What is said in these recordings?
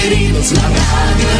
queridos, la radio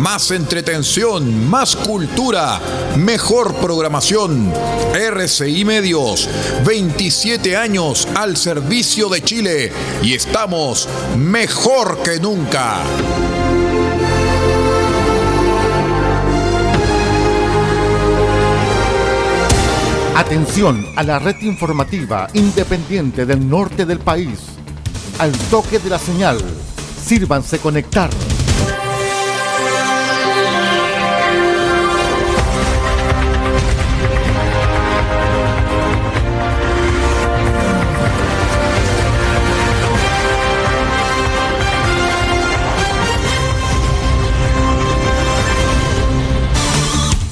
más entretención, más cultura, mejor programación. RCI Medios, 27 años al servicio de Chile y estamos mejor que nunca. Atención a la red informativa independiente del norte del país. Al toque de la señal, sírvanse conectar.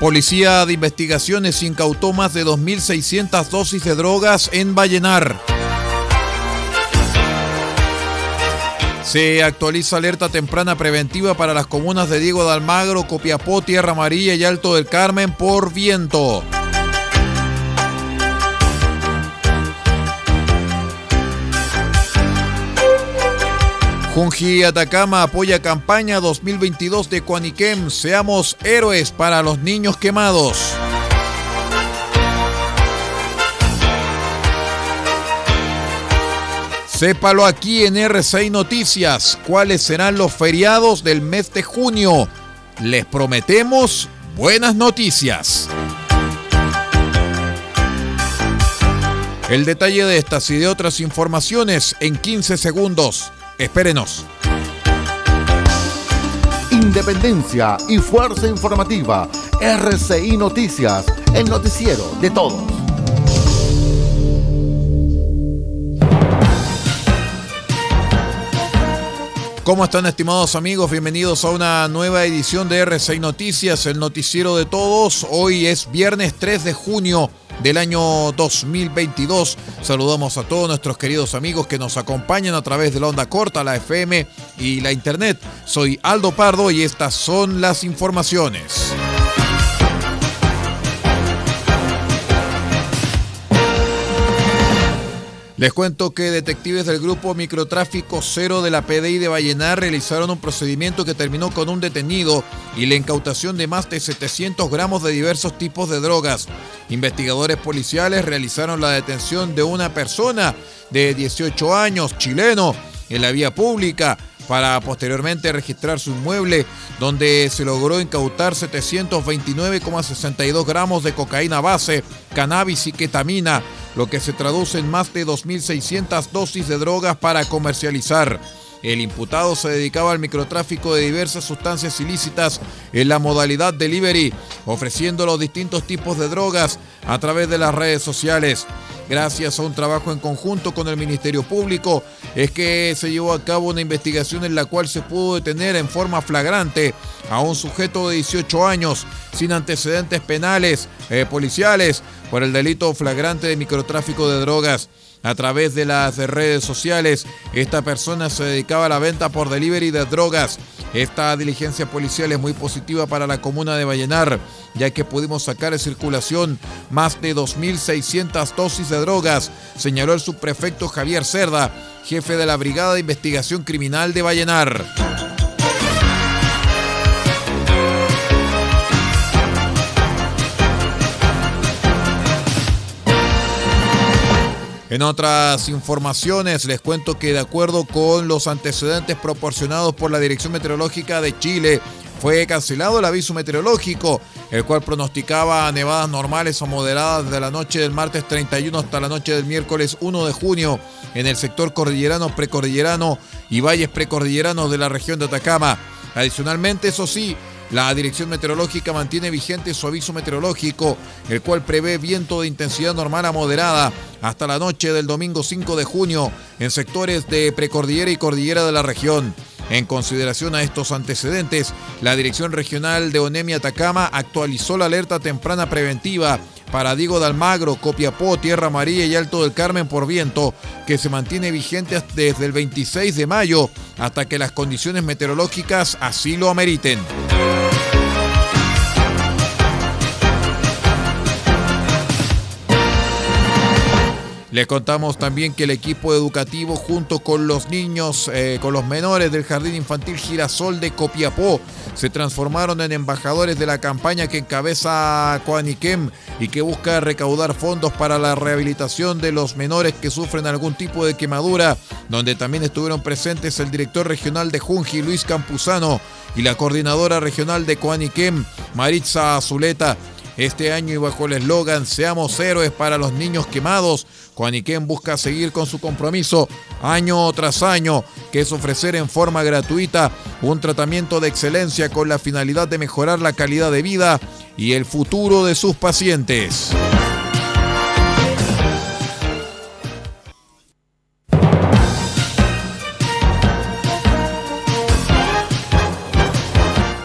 Policía de Investigaciones incautó más de 2.600 dosis de drogas en Vallenar. Se actualiza alerta temprana preventiva para las comunas de Diego de Almagro, Copiapó, Tierra Amarilla y Alto del Carmen por viento. Junji Atacama apoya campaña 2022 de Cuaniquem. Seamos héroes para los niños quemados. Sépalo aquí en R6 Noticias, cuáles serán los feriados del mes de junio. Les prometemos buenas noticias. El detalle de estas y de otras informaciones en 15 segundos. Espérenos. Independencia y fuerza informativa. RCI Noticias, el noticiero de todos. ¿Cómo están estimados amigos? Bienvenidos a una nueva edición de R6 Noticias, el noticiero de todos. Hoy es viernes 3 de junio del año 2022. Saludamos a todos nuestros queridos amigos que nos acompañan a través de la onda corta, la FM y la internet. Soy Aldo Pardo y estas son las informaciones. Les cuento que detectives del grupo Microtráfico Cero de la PDI de Vallenar realizaron un procedimiento que terminó con un detenido y la incautación de más de 700 gramos de diversos tipos de drogas. Investigadores policiales realizaron la detención de una persona de 18 años, chileno, en la vía pública para posteriormente registrar su inmueble donde se logró incautar 729,62 gramos de cocaína base, cannabis y ketamina, lo que se traduce en más de 2.600 dosis de drogas para comercializar. El imputado se dedicaba al microtráfico de diversas sustancias ilícitas en la modalidad delivery, ofreciendo los distintos tipos de drogas a través de las redes sociales. Gracias a un trabajo en conjunto con el Ministerio Público, es que se llevó a cabo una investigación en la cual se pudo detener en forma flagrante a un sujeto de 18 años sin antecedentes penales, eh, policiales, por el delito flagrante de microtráfico de drogas. A través de las redes sociales. Esta persona se dedicaba a la venta por delivery de drogas. Esta diligencia policial es muy positiva para la comuna de Vallenar, ya que pudimos sacar de circulación más de 2.600 dosis de drogas, señaló el subprefecto Javier Cerda, jefe de la Brigada de Investigación Criminal de Vallenar. En otras informaciones les cuento que de acuerdo con los antecedentes proporcionados por la Dirección Meteorológica de Chile, fue cancelado el aviso meteorológico, el cual pronosticaba nevadas normales o moderadas desde la noche del martes 31 hasta la noche del miércoles 1 de junio en el sector cordillerano, precordillerano y valles precordilleranos de la región de Atacama. Adicionalmente, eso sí, la Dirección Meteorológica mantiene vigente su aviso meteorológico, el cual prevé viento de intensidad normal a moderada hasta la noche del domingo 5 de junio en sectores de precordillera y cordillera de la región. En consideración a estos antecedentes, la Dirección Regional de Onemia Atacama actualizó la alerta temprana preventiva para Diego de Almagro, Copiapó, Tierra Amarilla y Alto del Carmen por viento, que se mantiene vigente desde el 26 de mayo hasta que las condiciones meteorológicas así lo ameriten. Les contamos también que el equipo educativo junto con los niños, eh, con los menores del Jardín Infantil Girasol de Copiapó, se transformaron en embajadores de la campaña que encabeza Coaniquem y que busca recaudar fondos para la rehabilitación de los menores que sufren algún tipo de quemadura, donde también estuvieron presentes el director regional de Junji, Luis Campuzano, y la coordinadora regional de Coaniquem, Maritza Azuleta. Este año y bajo el eslogan Seamos héroes para los niños quemados, Juaniquén busca seguir con su compromiso año tras año, que es ofrecer en forma gratuita un tratamiento de excelencia con la finalidad de mejorar la calidad de vida y el futuro de sus pacientes.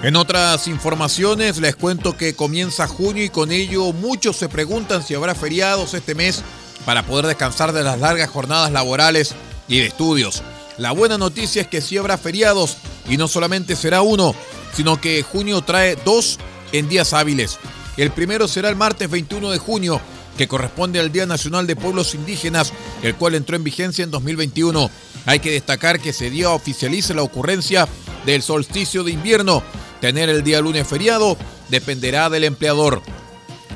En otras informaciones les cuento que comienza junio y con ello muchos se preguntan si habrá feriados este mes para poder descansar de las largas jornadas laborales y de estudios. La buena noticia es que sí habrá feriados y no solamente será uno, sino que junio trae dos en días hábiles. El primero será el martes 21 de junio, que corresponde al Día Nacional de Pueblos Indígenas, el cual entró en vigencia en 2021. Hay que destacar que se dio a oficialice la ocurrencia del solsticio de invierno, Tener el día lunes feriado dependerá del empleador.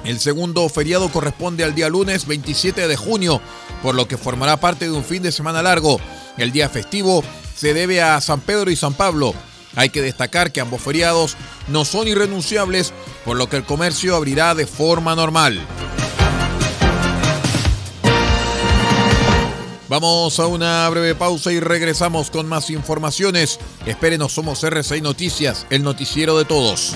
El segundo feriado corresponde al día lunes 27 de junio, por lo que formará parte de un fin de semana largo. El día festivo se debe a San Pedro y San Pablo. Hay que destacar que ambos feriados no son irrenunciables, por lo que el comercio abrirá de forma normal. Vamos a una breve pausa y regresamos con más informaciones. Espérenos, somos RCI Noticias, el noticiero de todos.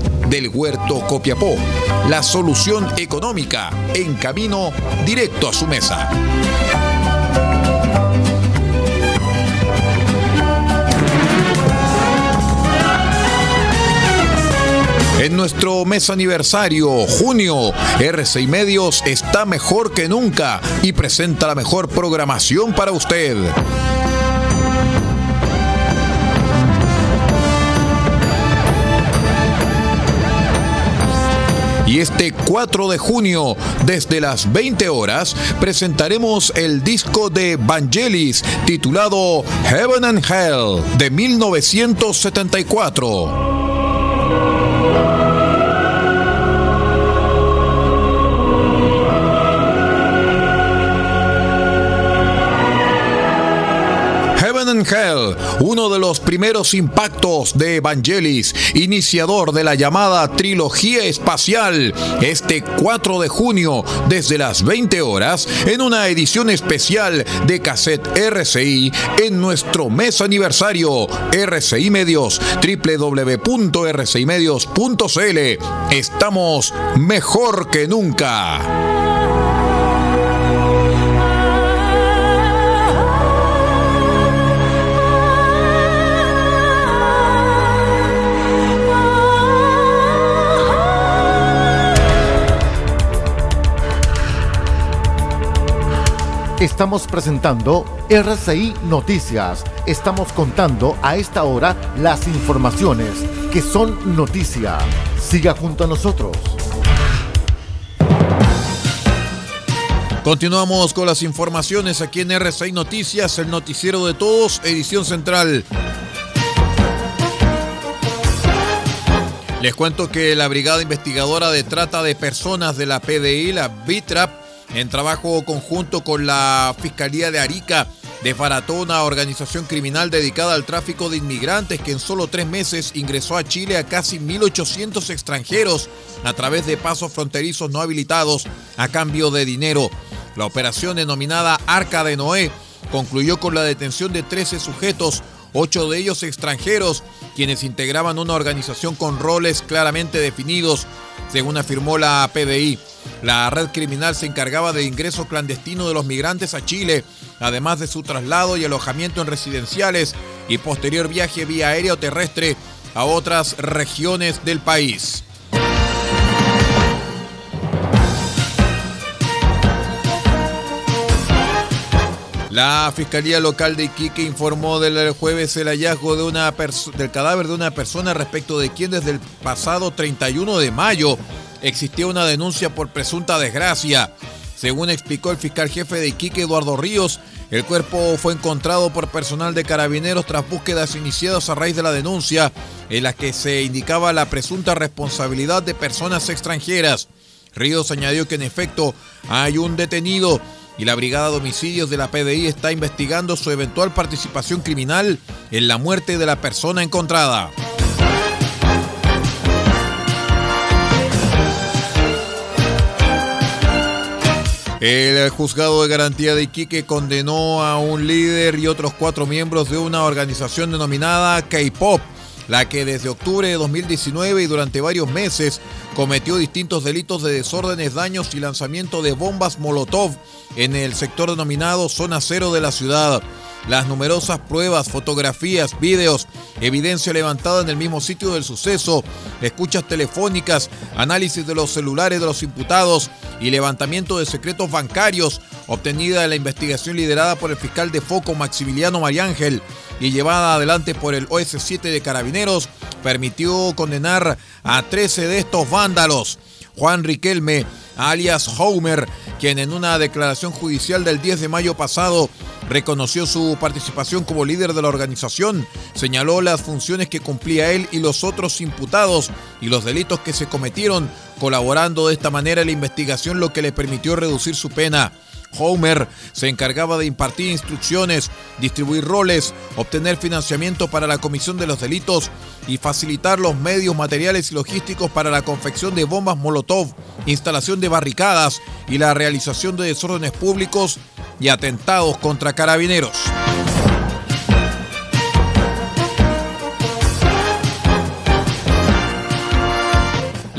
del Huerto Copiapó, la solución económica en camino directo a su mesa. En nuestro mes aniversario, junio, RCI Medios está mejor que nunca y presenta la mejor programación para usted. Y este 4 de junio, desde las 20 horas, presentaremos el disco de Vangelis titulado Heaven and Hell de 1974. Hell, uno de los primeros impactos de Evangelis, iniciador de la llamada trilogía espacial, este 4 de junio desde las 20 horas en una edición especial de cassette RCI en nuestro mes aniversario RCI Medios www.rcimedios.cl. Estamos mejor que nunca. Estamos presentando RCI Noticias. Estamos contando a esta hora las informaciones que son noticia. Siga junto a nosotros. Continuamos con las informaciones aquí en RCI Noticias, el noticiero de todos, edición central. Les cuento que la Brigada Investigadora de Trata de Personas de la PDI, la BITRAP, en trabajo conjunto con la Fiscalía de Arica, desbarató una organización criminal dedicada al tráfico de inmigrantes que en solo tres meses ingresó a Chile a casi 1.800 extranjeros a través de pasos fronterizos no habilitados a cambio de dinero. La operación denominada Arca de Noé concluyó con la detención de 13 sujetos, ocho de ellos extranjeros, quienes integraban una organización con roles claramente definidos, según afirmó la PDI. La red criminal se encargaba del ingreso clandestino de los migrantes a Chile, además de su traslado y alojamiento en residenciales y posterior viaje vía aérea o terrestre a otras regiones del país. La Fiscalía Local de Iquique informó del jueves el hallazgo del cadáver de una persona respecto de quien desde el pasado 31 de mayo existía una denuncia por presunta desgracia. Según explicó el fiscal jefe de Iquique, Eduardo Ríos, el cuerpo fue encontrado por personal de carabineros tras búsquedas iniciadas a raíz de la denuncia, en las que se indicaba la presunta responsabilidad de personas extranjeras. Ríos añadió que en efecto hay un detenido y la Brigada de Homicidios de la PDI está investigando su eventual participación criminal en la muerte de la persona encontrada. El juzgado de garantía de Iquique condenó a un líder y otros cuatro miembros de una organización denominada K-Pop, la que desde octubre de 2019 y durante varios meses cometió distintos delitos de desórdenes, daños y lanzamiento de bombas Molotov en el sector denominado Zona Cero de la ciudad. Las numerosas pruebas, fotografías, videos, evidencia levantada en el mismo sitio del suceso, escuchas telefónicas, análisis de los celulares de los imputados y levantamiento de secretos bancarios obtenida de la investigación liderada por el fiscal de Foco Maximiliano Mariángel y llevada adelante por el OS7 de Carabineros, permitió condenar a 13 de estos vándalos. Juan Riquelme, alias Homer, quien en una declaración judicial del 10 de mayo pasado reconoció su participación como líder de la organización, señaló las funciones que cumplía él y los otros imputados y los delitos que se cometieron, colaborando de esta manera en la investigación, lo que le permitió reducir su pena. Homer se encargaba de impartir instrucciones, distribuir roles, obtener financiamiento para la comisión de los delitos y facilitar los medios materiales y logísticos para la confección de bombas Molotov, instalación de barricadas y la realización de desórdenes públicos y atentados contra carabineros.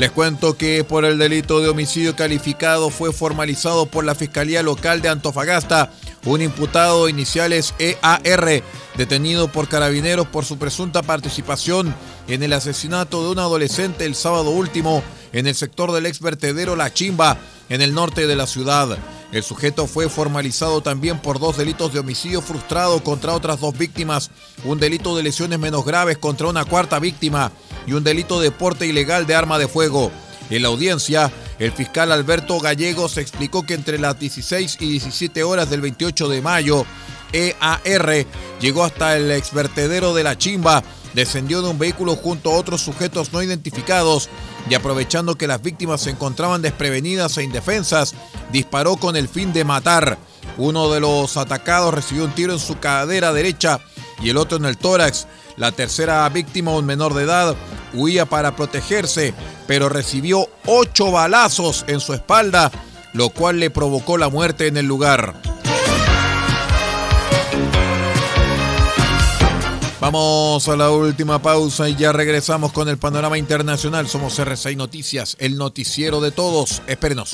Les cuento que por el delito de homicidio calificado fue formalizado por la Fiscalía Local de Antofagasta un imputado iniciales EAR, detenido por carabineros por su presunta participación en el asesinato de un adolescente el sábado último en el sector del ex vertedero La Chimba, en el norte de la ciudad. El sujeto fue formalizado también por dos delitos de homicidio frustrado contra otras dos víctimas, un delito de lesiones menos graves contra una cuarta víctima y un delito de porte ilegal de arma de fuego. En la audiencia, el fiscal Alberto Gallegos explicó que entre las 16 y 17 horas del 28 de mayo, EAR llegó hasta el exvertedero de la Chimba, descendió de un vehículo junto a otros sujetos no identificados y aprovechando que las víctimas se encontraban desprevenidas e indefensas, disparó con el fin de matar. Uno de los atacados recibió un tiro en su cadera derecha y el otro en el tórax. La tercera víctima, un menor de edad, huía para protegerse, pero recibió ocho balazos en su espalda, lo cual le provocó la muerte en el lugar. Vamos a la última pausa y ya regresamos con el panorama internacional. Somos R6 Noticias, el noticiero de todos. Espérenos.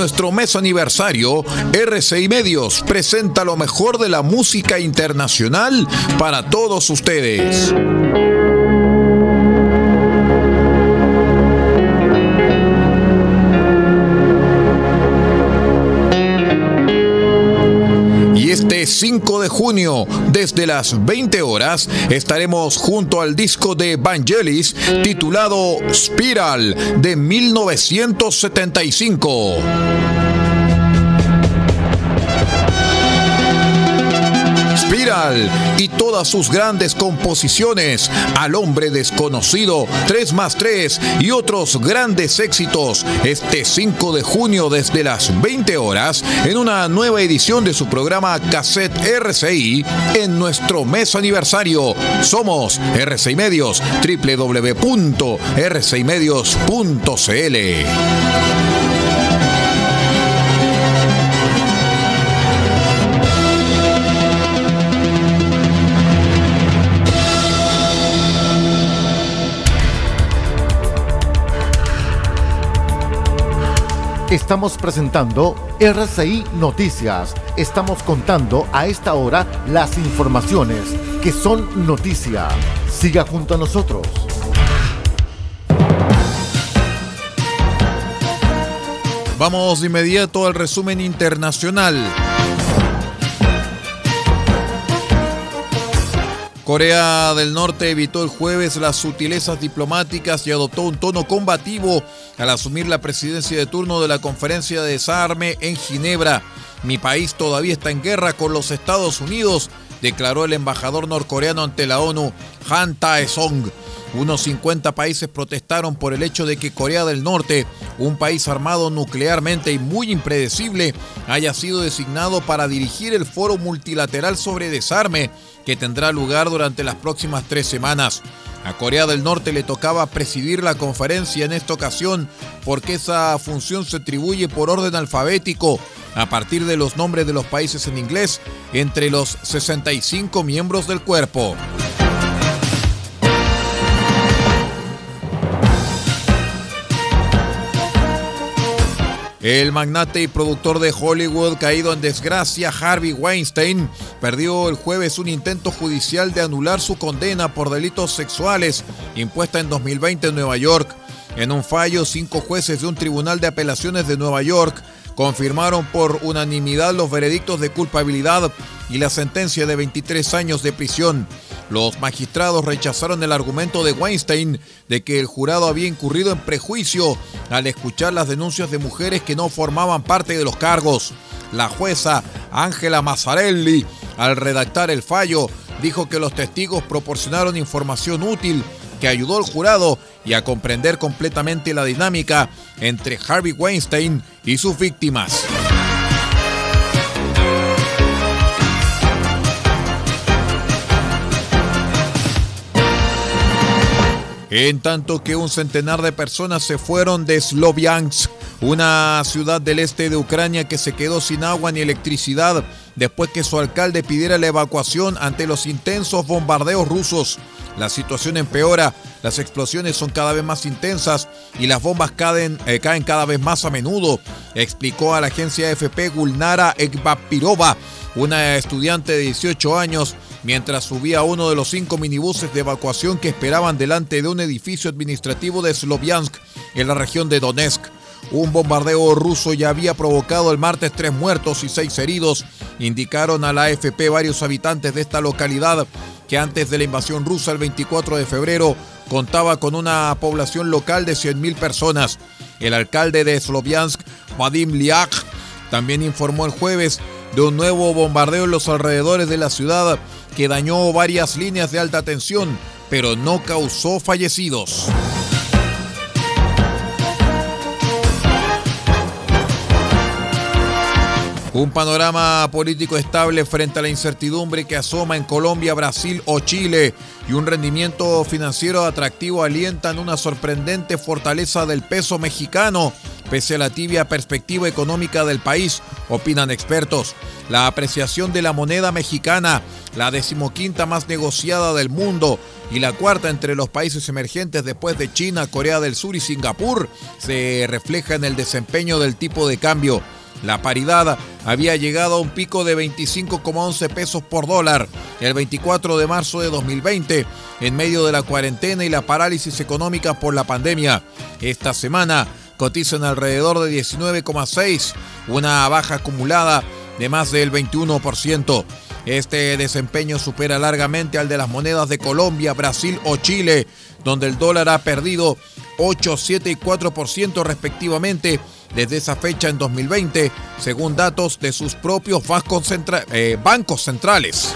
Nuestro mes aniversario, RCI Medios presenta lo mejor de la música internacional para todos ustedes. Junio, desde las 20 horas, estaremos junto al disco de Vangelis titulado Spiral de 1975. Y todas sus grandes composiciones, Al hombre desconocido, 3 más 3 y otros grandes éxitos este 5 de junio desde las 20 horas en una nueva edición de su programa Cassette RCI en nuestro mes aniversario. Somos RCI Medios, www.rcimedios.cl. Estamos presentando RCI Noticias. Estamos contando a esta hora las informaciones que son noticia. Siga junto a nosotros. Vamos de inmediato al resumen internacional. Corea del Norte evitó el jueves las sutilezas diplomáticas y adoptó un tono combativo al asumir la presidencia de turno de la conferencia de desarme en Ginebra. Mi país todavía está en guerra con los Estados Unidos, declaró el embajador norcoreano ante la ONU, Han Tae-song. Unos 50 países protestaron por el hecho de que Corea del Norte, un país armado nuclearmente y muy impredecible, haya sido designado para dirigir el foro multilateral sobre desarme que tendrá lugar durante las próximas tres semanas. A Corea del Norte le tocaba presidir la conferencia en esta ocasión porque esa función se atribuye por orden alfabético a partir de los nombres de los países en inglés entre los 65 miembros del cuerpo. El magnate y productor de Hollywood caído en desgracia, Harvey Weinstein, perdió el jueves un intento judicial de anular su condena por delitos sexuales impuesta en 2020 en Nueva York. En un fallo, cinco jueces de un tribunal de apelaciones de Nueva York confirmaron por unanimidad los veredictos de culpabilidad y la sentencia de 23 años de prisión. Los magistrados rechazaron el argumento de Weinstein de que el jurado había incurrido en prejuicio al escuchar las denuncias de mujeres que no formaban parte de los cargos. La jueza Ángela Mazzarelli, al redactar el fallo, dijo que los testigos proporcionaron información útil que ayudó al jurado y a comprender completamente la dinámica entre Harvey Weinstein y sus víctimas. En tanto que un centenar de personas se fueron de Sloviansk, una ciudad del este de Ucrania que se quedó sin agua ni electricidad después que su alcalde pidiera la evacuación ante los intensos bombardeos rusos. La situación empeora, las explosiones son cada vez más intensas y las bombas caen, eh, caen cada vez más a menudo, explicó a la agencia AFP Gulnara Ekbapirova, una estudiante de 18 años mientras subía uno de los cinco minibuses de evacuación que esperaban delante de un edificio administrativo de Sloviansk, en la región de Donetsk. Un bombardeo ruso ya había provocado el martes tres muertos y seis heridos, indicaron a la AFP varios habitantes de esta localidad que antes de la invasión rusa el 24 de febrero contaba con una población local de 100.000 personas. El alcalde de Sloviansk, Vadim Liak, también informó el jueves de un nuevo bombardeo en los alrededores de la ciudad que dañó varias líneas de alta tensión, pero no causó fallecidos. Un panorama político estable frente a la incertidumbre que asoma en Colombia, Brasil o Chile y un rendimiento financiero atractivo alientan una sorprendente fortaleza del peso mexicano, pese a la tibia perspectiva económica del país, opinan expertos. La apreciación de la moneda mexicana, la decimoquinta más negociada del mundo y la cuarta entre los países emergentes después de China, Corea del Sur y Singapur, se refleja en el desempeño del tipo de cambio. La paridad había llegado a un pico de 25,11 pesos por dólar el 24 de marzo de 2020, en medio de la cuarentena y la parálisis económica por la pandemia. Esta semana cotizan alrededor de 19,6, una baja acumulada de más del 21%. Este desempeño supera largamente al de las monedas de Colombia, Brasil o Chile, donde el dólar ha perdido 8, 7 y 4% respectivamente desde esa fecha en 2020, según datos de sus propios bancos, eh, centrales.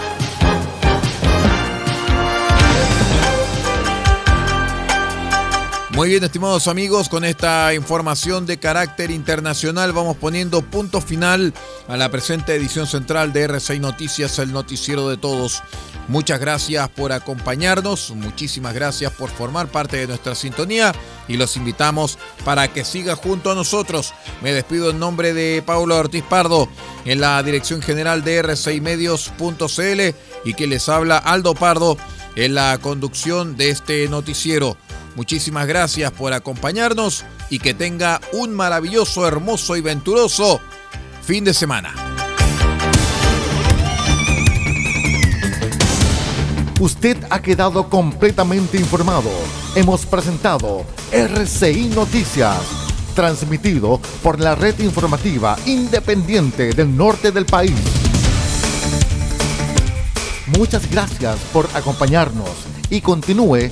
Muy bien, estimados amigos, con esta información de carácter internacional vamos poniendo punto final a la presente edición central de R6 Noticias, el noticiero de todos. Muchas gracias por acompañarnos, muchísimas gracias por formar parte de nuestra sintonía y los invitamos para que siga junto a nosotros. Me despido en nombre de Paulo Ortiz Pardo en la dirección general de R6Medios.cl y que les habla Aldo Pardo en la conducción de este noticiero. Muchísimas gracias por acompañarnos y que tenga un maravilloso, hermoso y venturoso fin de semana. Usted ha quedado completamente informado. Hemos presentado RCI Noticias, transmitido por la red informativa independiente del norte del país. Muchas gracias por acompañarnos y continúe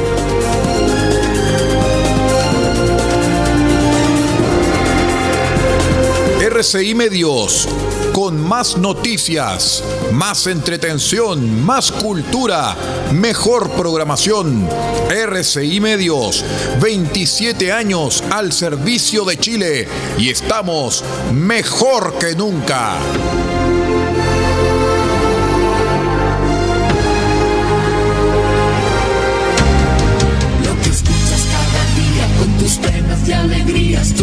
RCI Medios, con más noticias, más entretención, más cultura, mejor programación. RCI Medios, 27 años al servicio de Chile y estamos mejor que nunca.